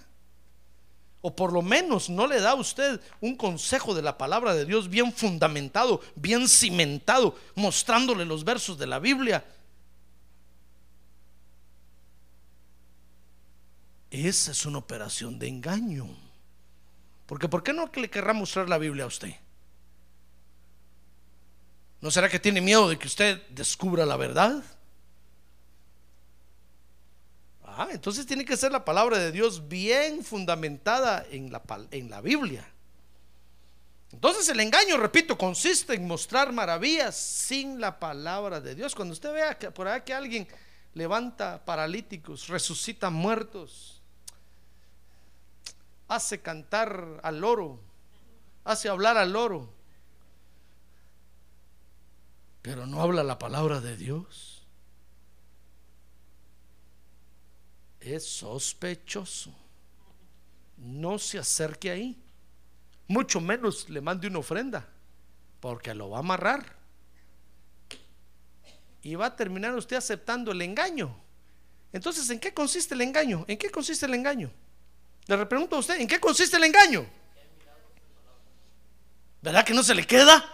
o por lo menos no le da a usted un consejo de la palabra de Dios bien fundamentado, bien cimentado, mostrándole los versos de la Biblia. Esa es una operación de engaño. Porque ¿por qué no le querrá mostrar la Biblia a usted? ¿No será que tiene miedo de que usted descubra la verdad? Ah, entonces tiene que ser la palabra de Dios bien fundamentada en la, en la Biblia. Entonces el engaño, repito, consiste en mostrar maravillas sin la palabra de Dios. Cuando usted vea que por ahí que alguien levanta paralíticos, resucita muertos, hace cantar al loro, hace hablar al loro, pero no habla la palabra de Dios. Es sospechoso. No se acerque ahí. Mucho menos le mande una ofrenda, porque lo va a amarrar. Y va a terminar usted aceptando el engaño. Entonces, ¿en qué consiste el engaño? ¿En qué consiste el engaño? Le pregunto a usted, ¿en qué consiste el engaño? ¿Verdad que no se le queda?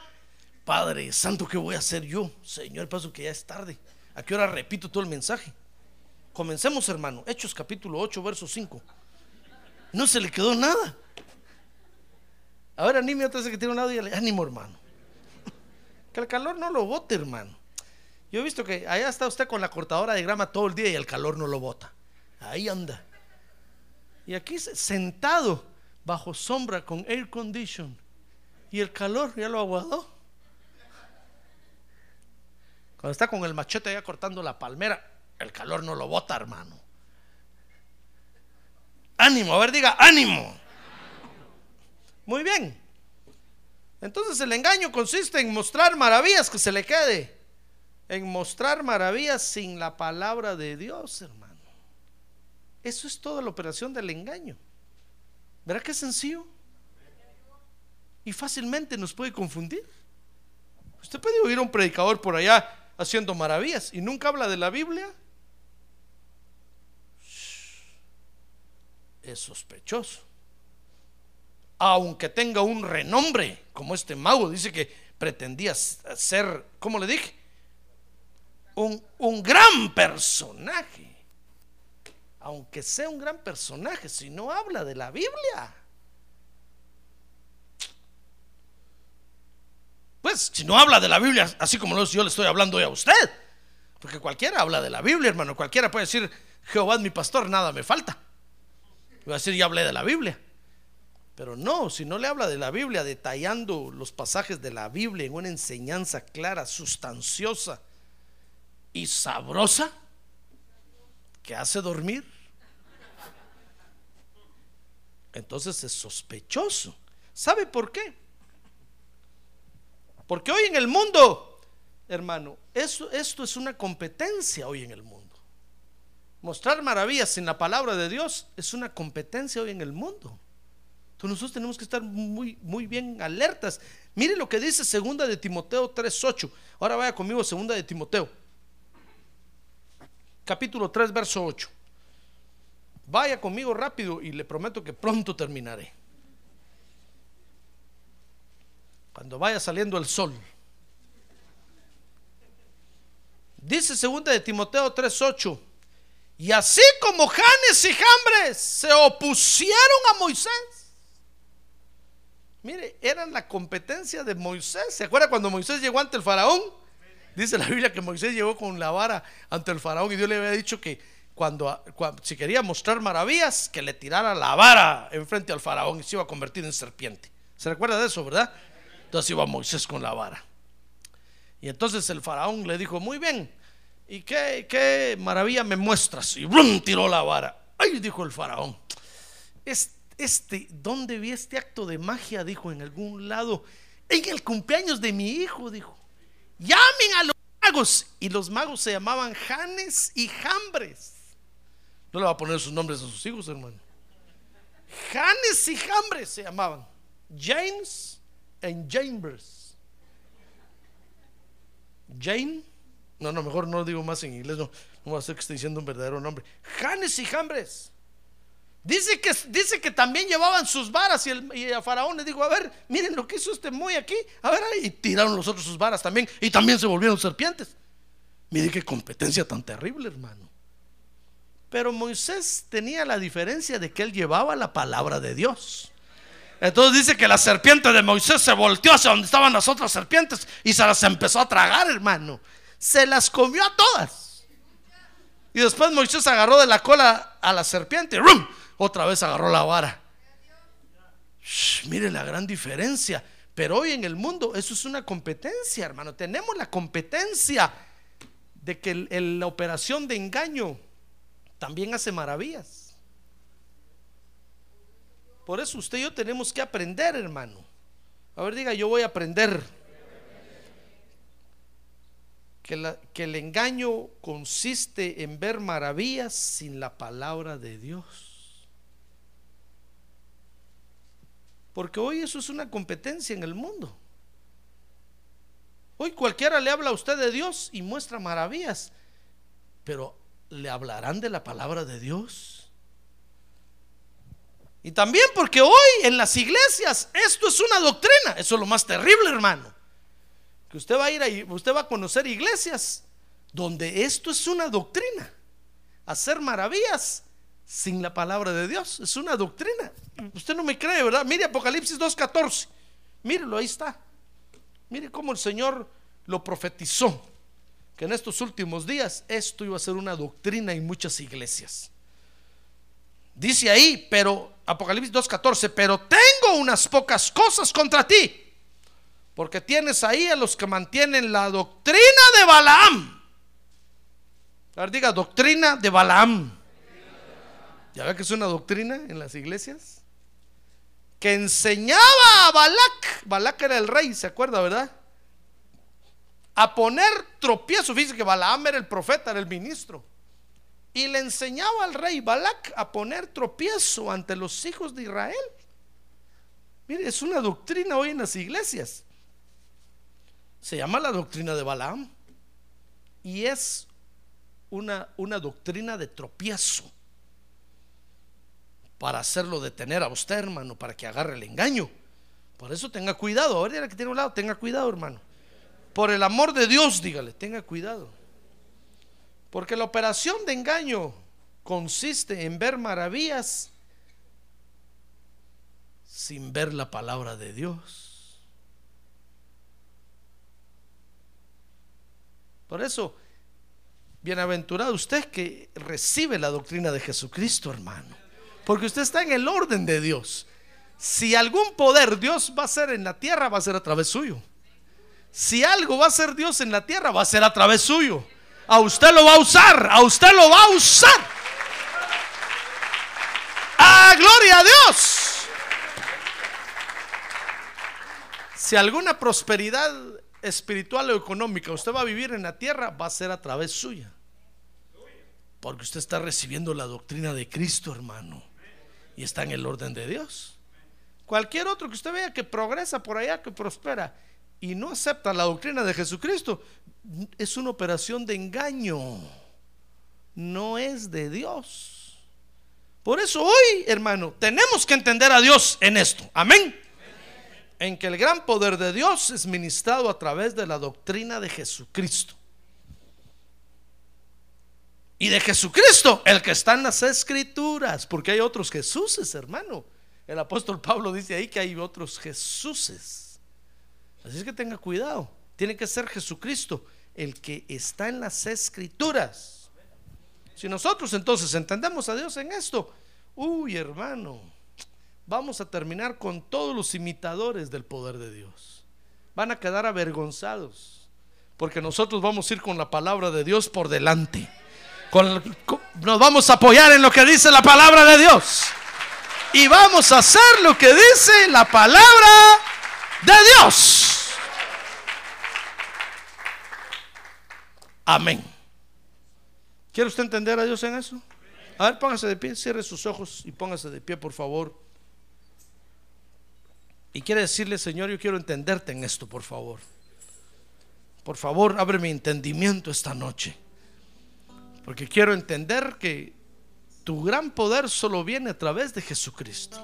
Padre Santo, ¿qué voy a hacer yo? Señor, paso que ya es tarde. ¿A qué hora repito todo el mensaje? Comencemos, hermano. Hechos capítulo 8, verso 5. No se le quedó nada. A ver, anime otra vez que tiene un lado y ánimo, hermano. Que el calor no lo bote, hermano. Yo he visto que allá está usted con la cortadora de grama todo el día y el calor no lo bota. Ahí anda. Y aquí sentado bajo sombra con air condition. Y el calor ya lo aguadó. Cuando está con el machete allá cortando la palmera, el calor no lo bota, hermano. Ánimo, a ver, diga, ánimo. Muy bien. Entonces el engaño consiste en mostrar maravillas que se le quede. En mostrar maravillas sin la palabra de Dios, hermano. Eso es toda la operación del engaño. ¿Verdad que es sencillo? Y fácilmente nos puede confundir. Usted puede oír a un predicador por allá haciendo maravillas y nunca habla de la Biblia. Es sospechoso. aunque tenga un renombre, como este mago dice que pretendía ser, ¿cómo le dije? Un, un gran personaje. Aunque sea un gran personaje, si no habla de la Biblia. Pues si no habla de la Biblia, así como yo le estoy hablando hoy a usted. Porque cualquiera habla de la Biblia, hermano. Cualquiera puede decir, Jehová es mi pastor, nada me falta. Va a decir, ya hablé de la Biblia. Pero no, si no le habla de la Biblia, detallando los pasajes de la Biblia en una enseñanza clara, sustanciosa y sabrosa, que hace dormir, entonces es sospechoso. ¿Sabe por qué? Porque hoy en el mundo, hermano, esto, esto es una competencia hoy en el mundo. Mostrar maravillas sin la palabra de Dios es una competencia hoy en el mundo. Entonces nosotros tenemos que estar muy, muy bien alertas. Mire lo que dice segunda de Timoteo 3.8. Ahora vaya conmigo segunda de Timoteo. Capítulo 3, verso 8. Vaya conmigo rápido y le prometo que pronto terminaré. Cuando vaya saliendo el sol. Dice segunda de Timoteo 3:8. Y así como Janes y Jambres se opusieron a Moisés Mire, eran la competencia de Moisés. ¿Se acuerda cuando Moisés llegó ante el faraón? Dice la Biblia que Moisés llegó con la vara ante el faraón y Dios le había dicho que cuando, si quería mostrar maravillas, que le tirara la vara enfrente al faraón y se iba a convertir en serpiente. ¿Se recuerda de eso, verdad? Entonces iba Moisés con la vara. Y entonces el faraón le dijo, muy bien, ¿y qué, qué maravilla me muestras? Y tiró la vara. Ay, dijo el faraón, este, ¿dónde vi este acto de magia? Dijo en algún lado. En el cumpleaños de mi hijo, dijo. Llamen a los magos. Y los magos se llamaban Janes y Jambres. No le va a poner sus nombres a sus hijos, hermano. Janes y Jambres se llamaban. James and Chambers. Jane. No, no, mejor no digo más en inglés. No, no voy a hacer que esté diciendo un verdadero nombre. Janes y Jambres. Dice que, dice que también llevaban sus varas y, el, a Faraón le dijo, a ver, miren lo que hizo este muy aquí. A ver, y tiraron los otros sus varas también y también se volvieron serpientes. Mire qué competencia tan terrible, hermano. Pero Moisés tenía la diferencia de que él llevaba la palabra de Dios. Entonces dice que la serpiente de Moisés se volteó hacia donde estaban las otras serpientes y se las empezó a tragar, hermano. Se las comió a todas. Y después Moisés agarró de la cola a la serpiente. ¡rum! otra vez agarró la vara. mire la gran diferencia. Pero hoy en el mundo eso es una competencia, hermano. Tenemos la competencia de que la operación de engaño también hace maravillas. Por eso usted y yo tenemos que aprender, hermano. A ver, diga, yo voy a aprender. Que, el engaño consiste en ver maravillas sin la palabra de Dios. Porque hoy eso es una competencia en el mundo. Hoy cualquiera le habla a usted de Dios y muestra maravillas, pero ¿le hablarán de la palabra de Dios? Y también porque hoy en las iglesias esto es una doctrina, eso es lo más terrible, hermano. Que usted va a ir ahí, usted va a conocer iglesias donde esto es una doctrina. Hacer maravillas sin la palabra de Dios. Es una doctrina. Usted no me cree, ¿verdad? Mire Apocalipsis 2.14. Mírelo, ahí está. Mire cómo el Señor lo profetizó. Que en estos últimos días esto iba a ser una doctrina en muchas iglesias. Dice ahí, pero Apocalipsis 2.14, pero tengo unas pocas cosas contra ti. Porque tienes ahí a los que mantienen la doctrina de Balaam. A ver, diga, doctrina de Balaam. ¿Ya ve que es una doctrina en las iglesias? Que enseñaba a Balac, Balac era el rey, ¿se acuerda, verdad? A poner tropiezo, fíjese que Balaam era el profeta, era el ministro. Y le enseñaba al rey Balac a poner tropiezo ante los hijos de Israel. Mire, es una doctrina hoy en las iglesias. Se llama la doctrina de Balaam. Y es una, una doctrina de tropiezo para hacerlo detener a usted, hermano, para que agarre el engaño. Por eso tenga cuidado. Ahora que tiene un lado, tenga cuidado, hermano. Por el amor de Dios, dígale, tenga cuidado. Porque la operación de engaño consiste en ver maravillas sin ver la palabra de Dios. Por eso, bienaventurado usted que recibe la doctrina de Jesucristo, hermano. Porque usted está en el orden de Dios. Si algún poder Dios va a ser en la tierra, va a ser a través suyo. Si algo va a ser Dios en la tierra, va a ser a través suyo. A usted lo va a usar, a usted lo va a usar. ¡Ah, gloria a Dios! Si alguna prosperidad espiritual o económica usted va a vivir en la tierra, va a ser a través suya. Porque usted está recibiendo la doctrina de Cristo, hermano. Y está en el orden de Dios. Cualquier otro que usted vea que progresa por allá, que prospera, y no acepta la doctrina de Jesucristo, es una operación de engaño. No es de Dios. Por eso hoy, hermano, tenemos que entender a Dios en esto. Amén. En que el gran poder de Dios es ministrado a través de la doctrina de Jesucristo. Y de Jesucristo, el que está en las escrituras, porque hay otros Jesuses, hermano. El apóstol Pablo dice ahí que hay otros Jesuses. Así es que tenga cuidado. Tiene que ser Jesucristo el que está en las escrituras. Si nosotros entonces entendemos a Dios en esto, uy hermano, vamos a terminar con todos los imitadores del poder de Dios. Van a quedar avergonzados, porque nosotros vamos a ir con la palabra de Dios por delante. nos vamos a apoyar en lo que dice la palabra de Dios. Y vamos a hacer lo que dice la palabra de Dios. Amén. ¿Quiere usted entender a Dios en eso? A ver, póngase de pie, cierre sus ojos y póngase de pie, por favor. Y quiere decirle, Señor, yo quiero entenderte en esto, por favor. Por favor, abre mi entendimiento esta noche. Porque quiero entender que tu gran poder solo viene a través de Jesucristo.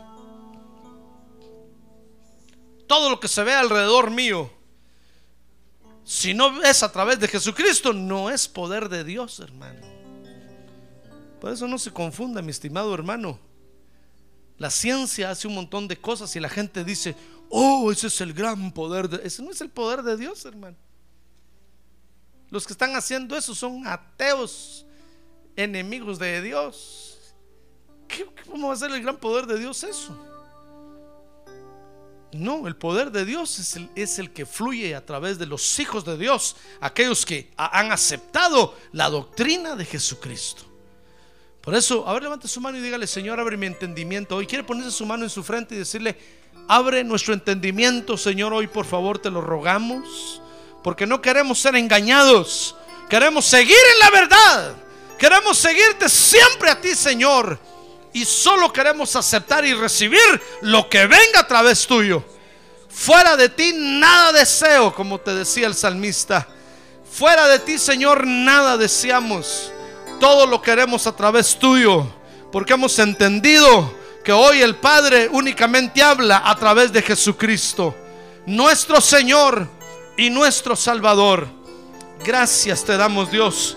Todo lo que se ve alrededor mío, si no es a través de Jesucristo, no es poder de Dios, hermano. Por eso no se confunda, mi estimado hermano. La ciencia hace un montón de cosas y la gente dice, oh, ese es el gran poder. De... Ese no es el poder de Dios, hermano. Los que están haciendo eso son ateos, enemigos de Dios. ¿Cómo va a ser el gran poder de Dios eso? No, el poder de Dios es el, que fluye a través de los hijos de Dios, aquellos que han aceptado la doctrina de Jesucristo. Por eso, a levante su mano y dígale, Señor, abre mi entendimiento. Hoy quiere ponerse su mano en su frente y decirle, abre nuestro entendimiento, Señor, hoy por favor te lo rogamos, porque no queremos ser engañados, queremos seguir en la verdad, queremos seguirte siempre a ti, Señor, y solo queremos aceptar y recibir lo que venga a través tuyo. Fuera de ti nada deseo, como te decía el salmista. Fuera de ti, Señor, nada deseamos todo lo queremos a través tuyo, porque hemos entendido que hoy el Padre únicamente habla a través de Jesucristo, nuestro Señor y nuestro Salvador. Gracias te damos Dios